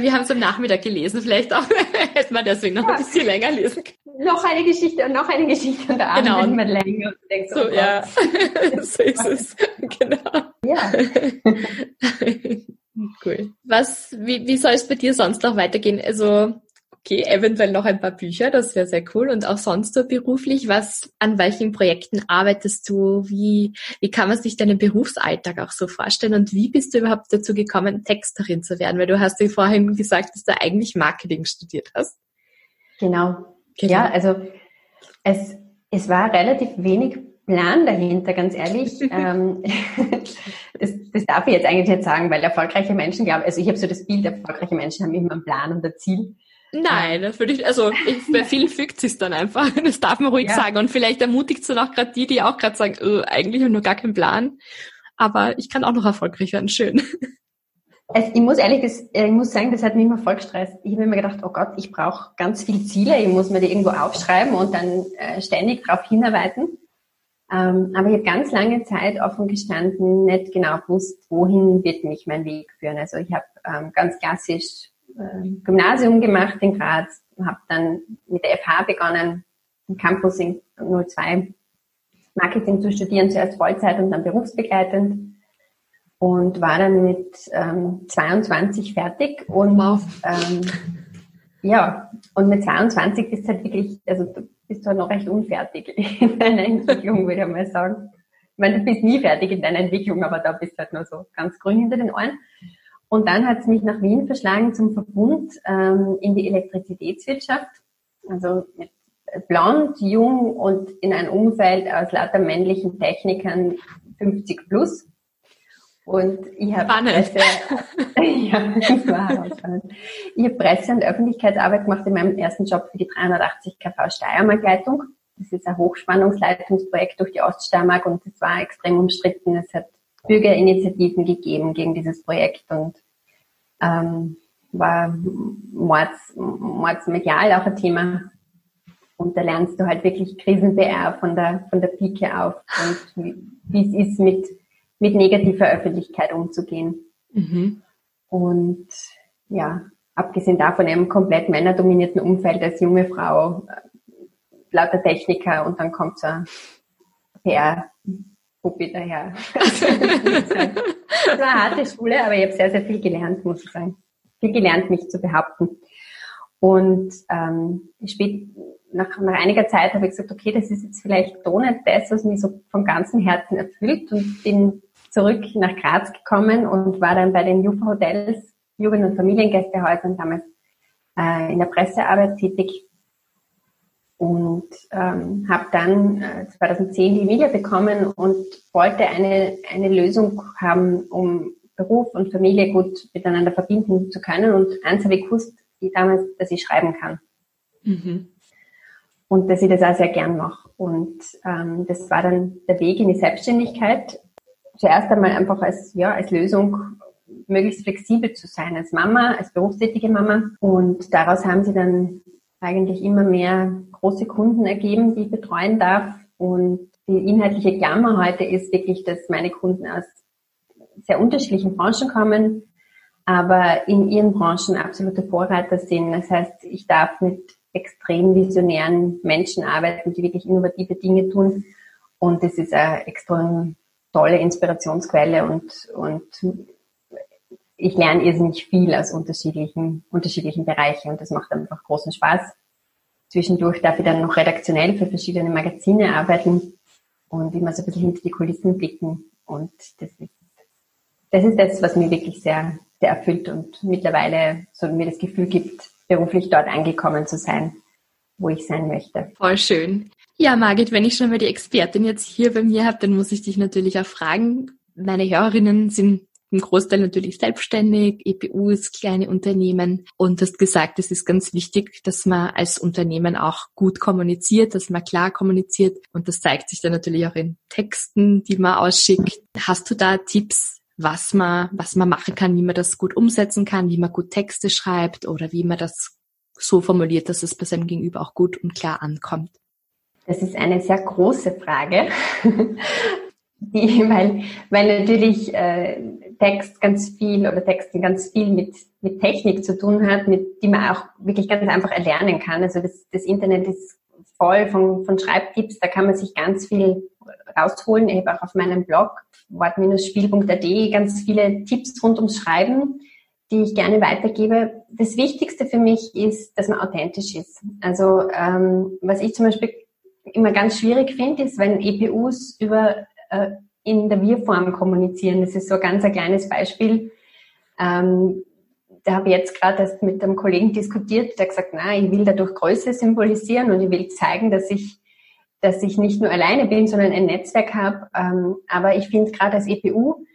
Wir haben es am Nachmittag gelesen, vielleicht auch hätte man deswegen noch ja. ein bisschen länger lesen können. Noch eine Geschichte und noch eine Geschichte und der Abend genau. wird immer länger. Und denkst, so, oh ja, so ist es. Genau. Ja. Cool. Was, wie, wie soll es bei dir sonst noch weitergehen? Also, okay, eventuell noch ein paar Bücher, das wäre sehr cool. Und auch sonst so beruflich, was, an welchen Projekten arbeitest du? Wie, wie kann man sich deinen Berufsalltag auch so vorstellen? Und wie bist du überhaupt dazu gekommen, Texterin zu werden? Weil du hast ja vorhin gesagt, dass du eigentlich Marketing studiert hast. Genau. genau. Ja, also, es, es war relativ wenig Plan dahinter, ganz ehrlich. ähm, das, das darf ich jetzt eigentlich nicht sagen, weil erfolgreiche Menschen glauben, also ich habe so das Bild, erfolgreiche Menschen haben immer einen Plan und ein Ziel. Nein, das würde ich, also ich, bei vielen fügt sich dann einfach. Das darf man ruhig ja. sagen. Und vielleicht ermutigt es dann auch gerade die, die auch gerade sagen, oh, eigentlich habe ich nur gar keinen Plan. Aber ich kann auch noch erfolgreich werden. Schön. Also ich muss ehrlich, das, ich muss sagen, das hat mich immer voll gestresst. Ich habe mir gedacht, oh Gott, ich brauche ganz viele Ziele, ich muss mir die irgendwo aufschreiben und dann äh, ständig darauf hinarbeiten. Ähm, aber ich habe ganz lange Zeit offen gestanden, nicht genau gewusst, wohin wird mich mein Weg führen. Also ich habe ähm, ganz klassisch äh, Gymnasium gemacht in Graz, habe dann mit der FH begonnen, im Campus in 02 Marketing zu studieren, zuerst Vollzeit und dann berufsbegleitend und war dann mit ähm, 22 fertig und ähm, ja, und mit 22 ist halt wirklich, also bist du halt noch recht unfertig in deiner Entwicklung, würde ich mal sagen. Ich meine, du bist nie fertig in deiner Entwicklung, aber da bist du halt nur so ganz grün hinter den Ohren. Und dann hat es mich nach Wien verschlagen zum Verbund ähm, in die Elektrizitätswirtschaft. Also mit blond, jung und in ein Umfeld aus lauter männlichen Technikern 50 plus. Und ich habe ja, Ich habe Presse- und Öffentlichkeitsarbeit gemacht in meinem ersten Job für die 380 kV Steiermark-Leitung. Das ist ein Hochspannungsleitungsprojekt durch die Oststeiermark und das war extrem umstritten. Es hat Bürgerinitiativen gegeben gegen dieses Projekt und ähm, war mords, mordsmedial auch ein Thema. Und da lernst du halt wirklich Krisen-PR von der, von der Pike auf und wie, wie es ist mit mit negativer Öffentlichkeit umzugehen. Mhm. Und ja, abgesehen davon im komplett männerdominierten Umfeld als junge Frau, äh, lauter Techniker und dann kommt so ein PR-Puppi daher. das war eine harte Schule, aber ich habe sehr, sehr viel gelernt, muss ich sagen. Viel gelernt, mich zu behaupten. Und ähm, spät, nach, nach einiger Zeit habe ich gesagt, okay, das ist jetzt vielleicht doch nicht das, was mich so vom ganzen Herzen erfüllt und bin zurück nach Graz gekommen und war dann bei den Jufa Hotels, Jugend- und Familiengästehäusern damals äh, in der Pressearbeit tätig und ähm, habe dann äh, 2010 die Media bekommen und wollte eine, eine Lösung haben, um Beruf und Familie gut miteinander verbinden zu können. Und eins habe ich gewusst, ich damals, dass ich schreiben kann. Mhm. Und dass ich das auch sehr gern mache. Und ähm, das war dann der Weg in die Selbstständigkeit. Zuerst einmal einfach als, ja, als Lösung möglichst flexibel zu sein als Mama, als berufstätige Mama. Und daraus haben sie dann eigentlich immer mehr große Kunden ergeben, die ich betreuen darf. Und die inhaltliche Klammer heute ist wirklich, dass meine Kunden aus sehr unterschiedlichen Branchen kommen, aber in ihren Branchen absolute Vorreiter sind. Das heißt, ich darf mit extrem visionären Menschen arbeiten, die wirklich innovative Dinge tun. Und das ist eine extrem tolle Inspirationsquelle und, und ich lerne irrsinnig viel aus unterschiedlichen, unterschiedlichen Bereichen und das macht einfach großen Spaß. Zwischendurch darf ich dann noch redaktionell für verschiedene Magazine arbeiten und immer so ein bisschen hinter die Kulissen blicken. Und das ist, das ist das, was mich wirklich sehr, sehr erfüllt und mittlerweile so mir das Gefühl gibt, beruflich dort angekommen zu sein, wo ich sein möchte. Voll schön. Ja, Margit, wenn ich schon mal die Expertin jetzt hier bei mir habe, dann muss ich dich natürlich auch fragen. Meine Hörerinnen sind im Großteil natürlich selbstständig, EPUs, kleine Unternehmen. Und du hast gesagt, es ist ganz wichtig, dass man als Unternehmen auch gut kommuniziert, dass man klar kommuniziert. Und das zeigt sich dann natürlich auch in Texten, die man ausschickt. Hast du da Tipps, was man, was man machen kann, wie man das gut umsetzen kann, wie man gut Texte schreibt oder wie man das so formuliert, dass es bei seinem Gegenüber auch gut und klar ankommt? Das ist eine sehr große Frage, die, weil, weil natürlich äh, Text ganz viel oder Texten ganz viel mit, mit Technik zu tun hat, mit die man auch wirklich ganz einfach erlernen kann. Also das, das Internet ist voll von, von Schreibtipps, da kann man sich ganz viel rausholen. Ich habe auch auf meinem Blog wort-spiel.at ganz viele Tipps rund ums Schreiben, die ich gerne weitergebe. Das Wichtigste für mich ist, dass man authentisch ist. Also ähm, was ich zum Beispiel immer ganz schwierig finde, ist, wenn EPUs über äh, in der Wir-Form kommunizieren. Das ist so ein ganz ein kleines Beispiel. Ähm, da habe ich jetzt gerade erst mit einem Kollegen diskutiert, der gesagt, na, ich will dadurch Größe symbolisieren und ich will zeigen, dass ich dass ich nicht nur alleine bin, sondern ein Netzwerk habe. Ähm, aber ich finde gerade als EPU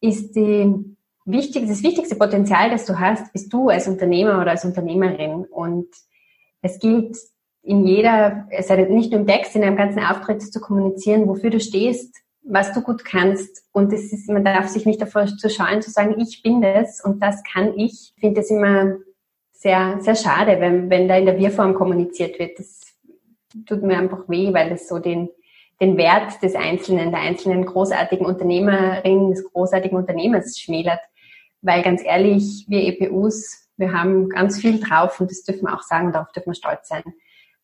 ist die wichtig, das wichtigste Potenzial, das du hast, bist du als Unternehmer oder als Unternehmerin. Und es gilt in jeder, es sei nicht nur im Text, in einem ganzen Auftritt zu kommunizieren, wofür du stehst, was du gut kannst. Und es ist, man darf sich nicht davor zu scheuen, zu sagen, ich bin das und das kann ich. Ich finde das immer sehr, sehr schade, wenn, wenn da in der Wir-Form kommuniziert wird. Das tut mir einfach weh, weil es so den, den Wert des Einzelnen, der einzelnen großartigen Unternehmerin, des großartigen Unternehmers schmälert. Weil ganz ehrlich, wir EPUs, wir haben ganz viel drauf und das dürfen wir auch sagen, darauf dürfen wir stolz sein.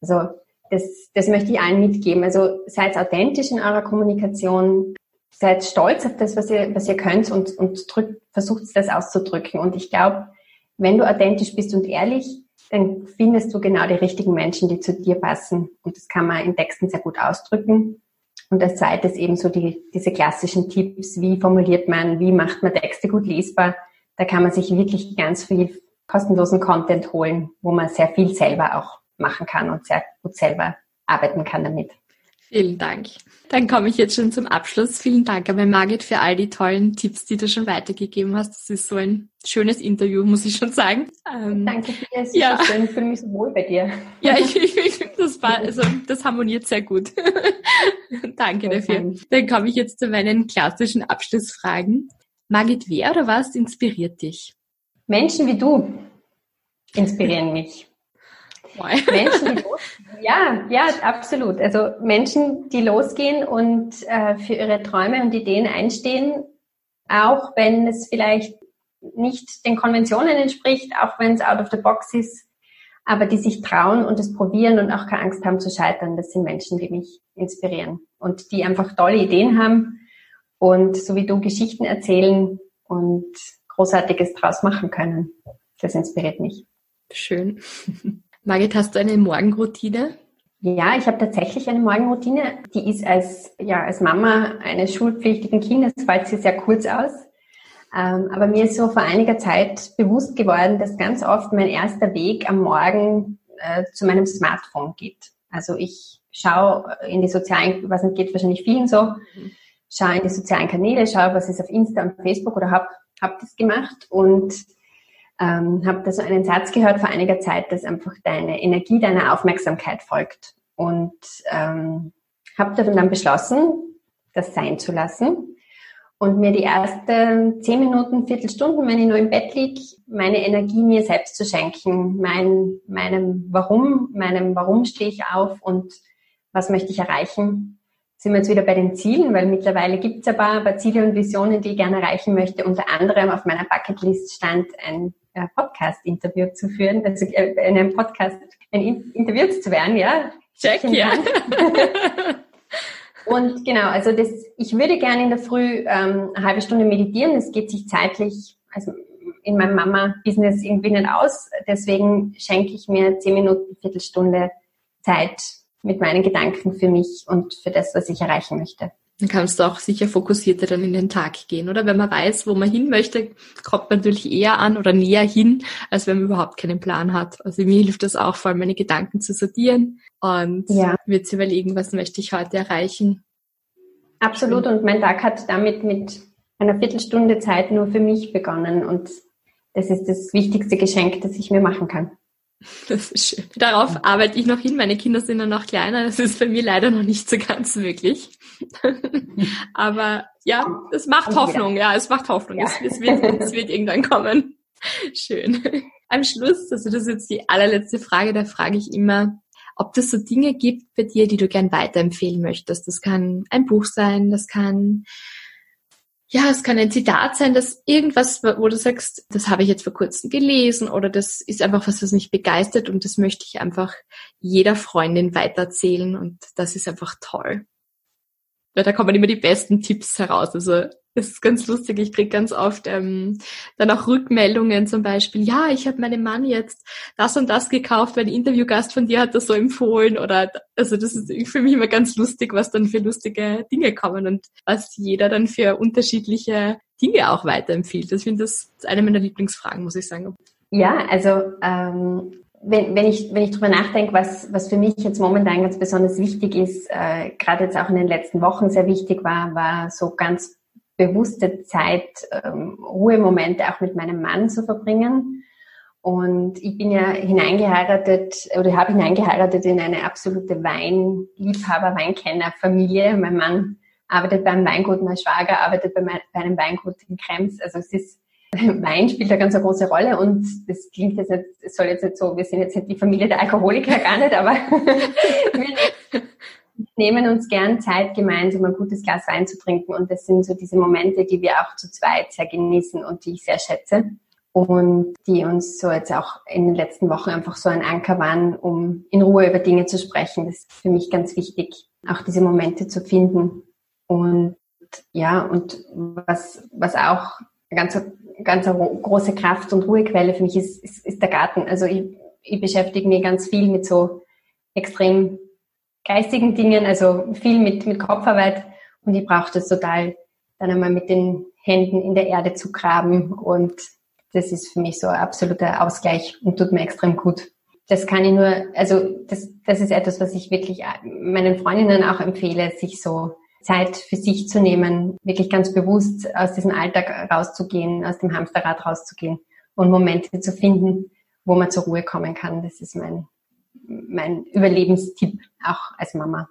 Also das, das möchte ich allen mitgeben. Also seid authentisch in eurer Kommunikation, seid stolz auf das, was ihr, was ihr könnt und, und drückt, versucht das auszudrücken. Und ich glaube, wenn du authentisch bist und ehrlich, dann findest du genau die richtigen Menschen, die zu dir passen. Und das kann man in Texten sehr gut ausdrücken. Und das zweite ist eben so die, diese klassischen Tipps, wie formuliert man, wie macht man Texte gut lesbar. Da kann man sich wirklich ganz viel kostenlosen Content holen, wo man sehr viel selber auch machen kann und sehr gut selber arbeiten kann damit. Vielen Dank. Dann komme ich jetzt schon zum Abschluss. Vielen Dank, aber Margit, für all die tollen Tipps, die du schon weitergegeben hast. Das ist so ein schönes Interview, muss ich schon sagen. Ähm, Danke dir. Es ja. ist schön. Ich fühle mich so wohl bei dir. Ja, ich, ich, ich finde, das, war, also, das harmoniert sehr gut. Danke dafür. Dann komme ich jetzt zu meinen klassischen Abschlussfragen. Margit, wer oder was inspiriert dich? Menschen wie du inspirieren mich. Menschen, die losgehen. Ja, ja, absolut. Also Menschen, die losgehen und äh, für ihre Träume und Ideen einstehen, auch wenn es vielleicht nicht den Konventionen entspricht, auch wenn es out of the box ist, aber die sich trauen und es probieren und auch keine Angst haben zu scheitern. Das sind Menschen, die mich inspirieren und die einfach tolle Ideen haben und so wie du Geschichten erzählen und Großartiges draus machen können. Das inspiriert mich. Schön. Margit, hast du eine Morgenroutine? Ja, ich habe tatsächlich eine Morgenroutine. Die ist als, ja, als Mama eines schulpflichtigen Kindes, fällt sie sehr kurz aus. Ähm, aber mir ist so vor einiger Zeit bewusst geworden, dass ganz oft mein erster Weg am Morgen äh, zu meinem Smartphone geht. Also ich schaue in die sozialen, was geht wahrscheinlich vielen so, schaue in die sozialen Kanäle, schaue, was ist auf Insta und Facebook oder habe habe das gemacht und ähm, habe da so einen Satz gehört vor einiger Zeit, dass einfach deine Energie deiner Aufmerksamkeit folgt. Und ähm, habe dann beschlossen, das sein zu lassen und mir die ersten zehn Minuten, Viertelstunden, wenn ich nur im Bett liege, meine Energie mir selbst zu schenken, mein, meinem Warum, meinem Warum stehe ich auf und was möchte ich erreichen. Sind wir jetzt wieder bei den Zielen, weil mittlerweile gibt es ein ein paar Ziele und Visionen, die ich gerne erreichen möchte. Unter anderem auf meiner Bucketlist stand ein Podcast-Interview zu führen, also äh, in einem Podcast ein Interview zu werden, ja. Check, ja. Und genau, also das, ich würde gerne in der Früh ähm, eine halbe Stunde meditieren. Es geht sich zeitlich, also in meinem Mama-Business irgendwie nicht aus. Deswegen schenke ich mir zehn Minuten, Viertelstunde Zeit mit meinen Gedanken für mich und für das, was ich erreichen möchte. Dann kannst du auch sicher fokussierter dann in den Tag gehen, oder? Wenn man weiß, wo man hin möchte, kommt man natürlich eher an oder näher hin, als wenn man überhaupt keinen Plan hat. Also mir hilft das auch, vor allem meine Gedanken zu sortieren und ja. mir zu überlegen, was möchte ich heute erreichen. Absolut. Und mein Tag hat damit mit einer Viertelstunde Zeit nur für mich begonnen. Und das ist das wichtigste Geschenk, das ich mir machen kann. Das ist schön. Darauf arbeite ich noch hin. Meine Kinder sind ja noch kleiner. Das ist bei mir leider noch nicht so ganz möglich. Aber ja, es macht Hoffnung. Ja, es macht Hoffnung. Ja. Es, es, wird, es wird irgendwann kommen. Schön. Am Schluss, also das ist jetzt die allerletzte Frage, da frage ich immer, ob das so Dinge gibt bei dir, die du gern weiterempfehlen möchtest. Das kann ein Buch sein, das kann ja, es kann ein Zitat sein, dass irgendwas, wo du sagst, das habe ich jetzt vor kurzem gelesen oder das ist einfach was, was mich begeistert und das möchte ich einfach jeder Freundin weiterzählen und das ist einfach toll. Weil da kommen immer die besten Tipps heraus. Also das ist ganz lustig. Ich krieg ganz oft ähm, dann auch Rückmeldungen zum Beispiel, ja, ich habe meinem Mann jetzt das und das gekauft, weil ein Interviewgast von dir hat das so empfohlen. Oder also das ist für mich immer ganz lustig, was dann für lustige Dinge kommen und was jeder dann für unterschiedliche Dinge auch weiterempfiehlt. Ich finde das eine meiner Lieblingsfragen, muss ich sagen. Ja, also ähm, wenn, wenn ich, wenn ich drüber nachdenke, was, was für mich jetzt momentan ganz besonders wichtig ist, äh, gerade jetzt auch in den letzten Wochen sehr wichtig war, war so ganz bewusste Zeit, ähm, Ruhemomente auch mit meinem Mann zu verbringen. Und ich bin ja hineingeheiratet oder habe hineingeheiratet in eine absolute Weinliebhaber, Weinkennerfamilie. Mein Mann arbeitet beim Weingut, mein Schwager arbeitet bei, mein, bei einem Weingut in Krems. Also es ist Wein spielt eine ganz eine große Rolle und das klingt jetzt nicht, es soll jetzt nicht so, wir sind jetzt nicht die Familie der Alkoholiker, gar nicht, aber wir nehmen uns gern Zeit, gemeinsam ein gutes Glas Wein zu trinken und das sind so diese Momente, die wir auch zu zweit sehr genießen und die ich sehr schätze und die uns so jetzt auch in den letzten Wochen einfach so ein Anker waren, um in Ruhe über Dinge zu sprechen. Das ist für mich ganz wichtig, auch diese Momente zu finden und ja, und was, was auch ganz, ganz große Kraft und Ruhequelle für mich ist, ist, ist der Garten. Also ich, ich beschäftige mich ganz viel mit so extrem geistigen Dingen, also viel mit, mit Kopfarbeit und ich brauche das total, dann einmal mit den Händen in der Erde zu graben und das ist für mich so ein absoluter Ausgleich und tut mir extrem gut. Das kann ich nur, also das, das ist etwas, was ich wirklich meinen Freundinnen auch empfehle, sich so Zeit für sich zu nehmen, wirklich ganz bewusst aus diesem Alltag rauszugehen, aus dem Hamsterrad rauszugehen und Momente zu finden, wo man zur Ruhe kommen kann. Das ist mein, mein Überlebenstipp, auch als Mama.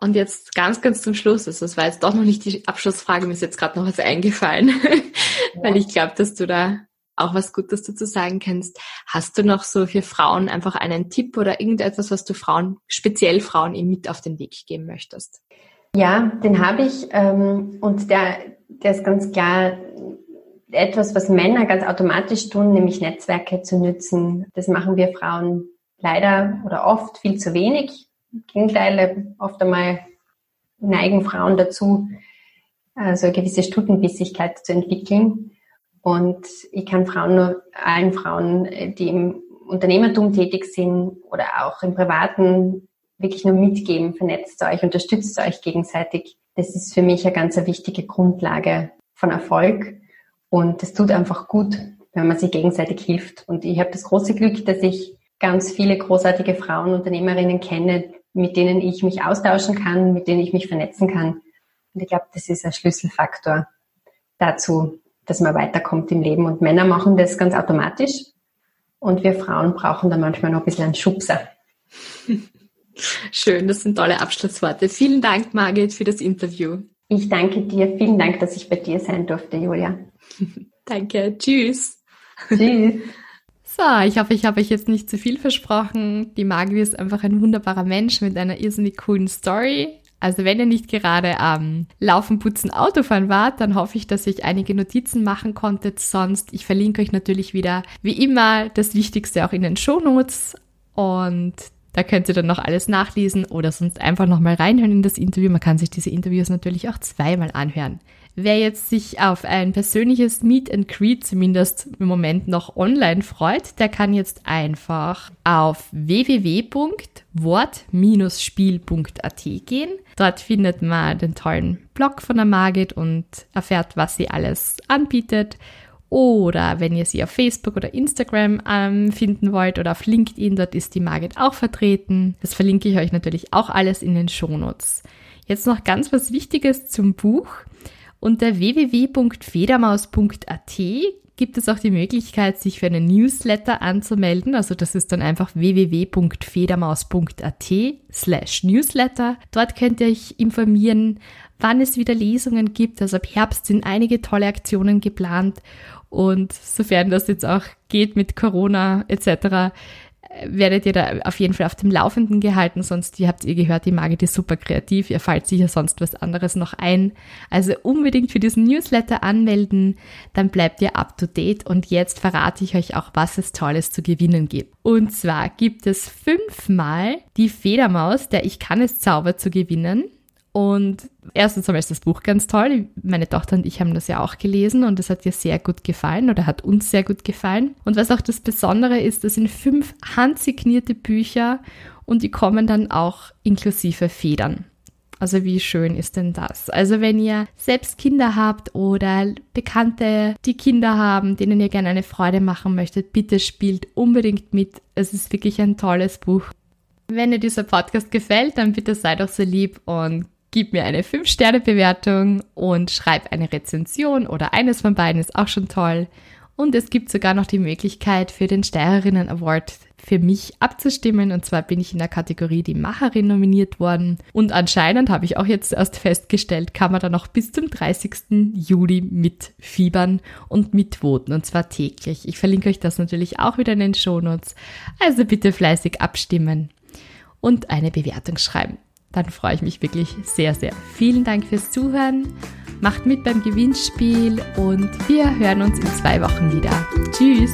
Und jetzt ganz, ganz zum Schluss, also das war jetzt doch noch nicht die Abschlussfrage, mir ist jetzt gerade noch was eingefallen, ja. weil ich glaube, dass du da auch was Gutes dazu sagen kannst. Hast du noch so für Frauen einfach einen Tipp oder irgendetwas, was du Frauen, speziell Frauen eben mit auf den Weg geben möchtest? Ja, den habe ich ähm, und der, der ist ganz klar etwas, was Männer ganz automatisch tun, nämlich Netzwerke zu nützen. Das machen wir Frauen leider oder oft viel zu wenig. Im oft einmal neigen Frauen dazu, also eine gewisse Stutenbissigkeit zu entwickeln. Und ich kann Frauen nur, allen Frauen, die im Unternehmertum tätig sind oder auch im privaten wirklich nur mitgeben, vernetzt euch, unterstützt euch gegenseitig. Das ist für mich eine ganz wichtige Grundlage von Erfolg. Und es tut einfach gut, wenn man sich gegenseitig hilft. Und ich habe das große Glück, dass ich ganz viele großartige Frauen, Unternehmerinnen kenne, mit denen ich mich austauschen kann, mit denen ich mich vernetzen kann. Und ich glaube, das ist ein Schlüsselfaktor dazu, dass man weiterkommt im Leben. Und Männer machen das ganz automatisch. Und wir Frauen brauchen da manchmal noch ein bisschen einen Schubser. Schön, das sind tolle Abschlussworte. Vielen Dank, Margit, für das Interview. Ich danke dir. Vielen Dank, dass ich bei dir sein durfte, Julia. danke. Tschüss. Tschüss. So, ich hoffe, ich habe euch jetzt nicht zu viel versprochen. Die Magli ist einfach ein wunderbarer Mensch mit einer irrsinnig coolen Story. Also wenn ihr nicht gerade am Laufen, Putzen, Autofahren wart, dann hoffe ich, dass ihr euch einige Notizen machen konntet. Sonst, ich verlinke euch natürlich wieder, wie immer, das Wichtigste auch in den Shownotes. Und da könnt ihr dann noch alles nachlesen oder sonst einfach nochmal reinhören in das Interview. Man kann sich diese Interviews natürlich auch zweimal anhören. Wer jetzt sich auf ein persönliches Meet and Greet zumindest im Moment noch online freut, der kann jetzt einfach auf www.wort-spiel.at gehen. Dort findet man den tollen Blog von der Margit und erfährt, was sie alles anbietet. Oder wenn ihr sie auf Facebook oder Instagram ähm, finden wollt oder auf LinkedIn, dort ist die Margit auch vertreten. Das verlinke ich euch natürlich auch alles in den Shownotes. Jetzt noch ganz was Wichtiges zum Buch. Unter www.federmaus.at gibt es auch die Möglichkeit, sich für einen Newsletter anzumelden. Also das ist dann einfach www.federmaus.at slash Newsletter. Dort könnt ihr euch informieren, wann es wieder Lesungen gibt. Also ab Herbst sind einige tolle Aktionen geplant. Und sofern das jetzt auch geht mit Corona etc., werdet ihr da auf jeden Fall auf dem Laufenden gehalten, sonst, ihr habt ihr gehört, die Margit ist super kreativ, ihr fallt sicher sonst was anderes noch ein. Also unbedingt für diesen Newsletter anmelden, dann bleibt ihr up to date und jetzt verrate ich euch auch, was es Tolles zu gewinnen gibt. Und zwar gibt es fünfmal die Federmaus, der Ich kann es Zauber zu gewinnen. Und erstens einmal ist das Buch ganz toll. Meine Tochter und ich haben das ja auch gelesen und es hat ihr sehr gut gefallen oder hat uns sehr gut gefallen. Und was auch das Besondere ist, das sind fünf handsignierte Bücher und die kommen dann auch inklusive Federn. Also wie schön ist denn das? Also wenn ihr selbst Kinder habt oder Bekannte, die Kinder haben, denen ihr gerne eine Freude machen möchtet, bitte spielt unbedingt mit. Es ist wirklich ein tolles Buch. Wenn dir dieser Podcast gefällt, dann bitte sei doch so lieb und gib mir eine 5-Sterne-Bewertung und schreib eine Rezension oder eines von beiden ist auch schon toll. Und es gibt sogar noch die Möglichkeit für den Steirerinnen Award für mich abzustimmen. Und zwar bin ich in der Kategorie die Macherin nominiert worden. Und anscheinend habe ich auch jetzt erst festgestellt, kann man da noch bis zum 30. Juli mitfiebern und mitvoten. Und zwar täglich. Ich verlinke euch das natürlich auch wieder in den Shownotes. Also bitte fleißig abstimmen und eine Bewertung schreiben dann freue ich mich wirklich sehr, sehr. Vielen Dank fürs Zuhören. Macht mit beim Gewinnspiel und wir hören uns in zwei Wochen wieder. Tschüss!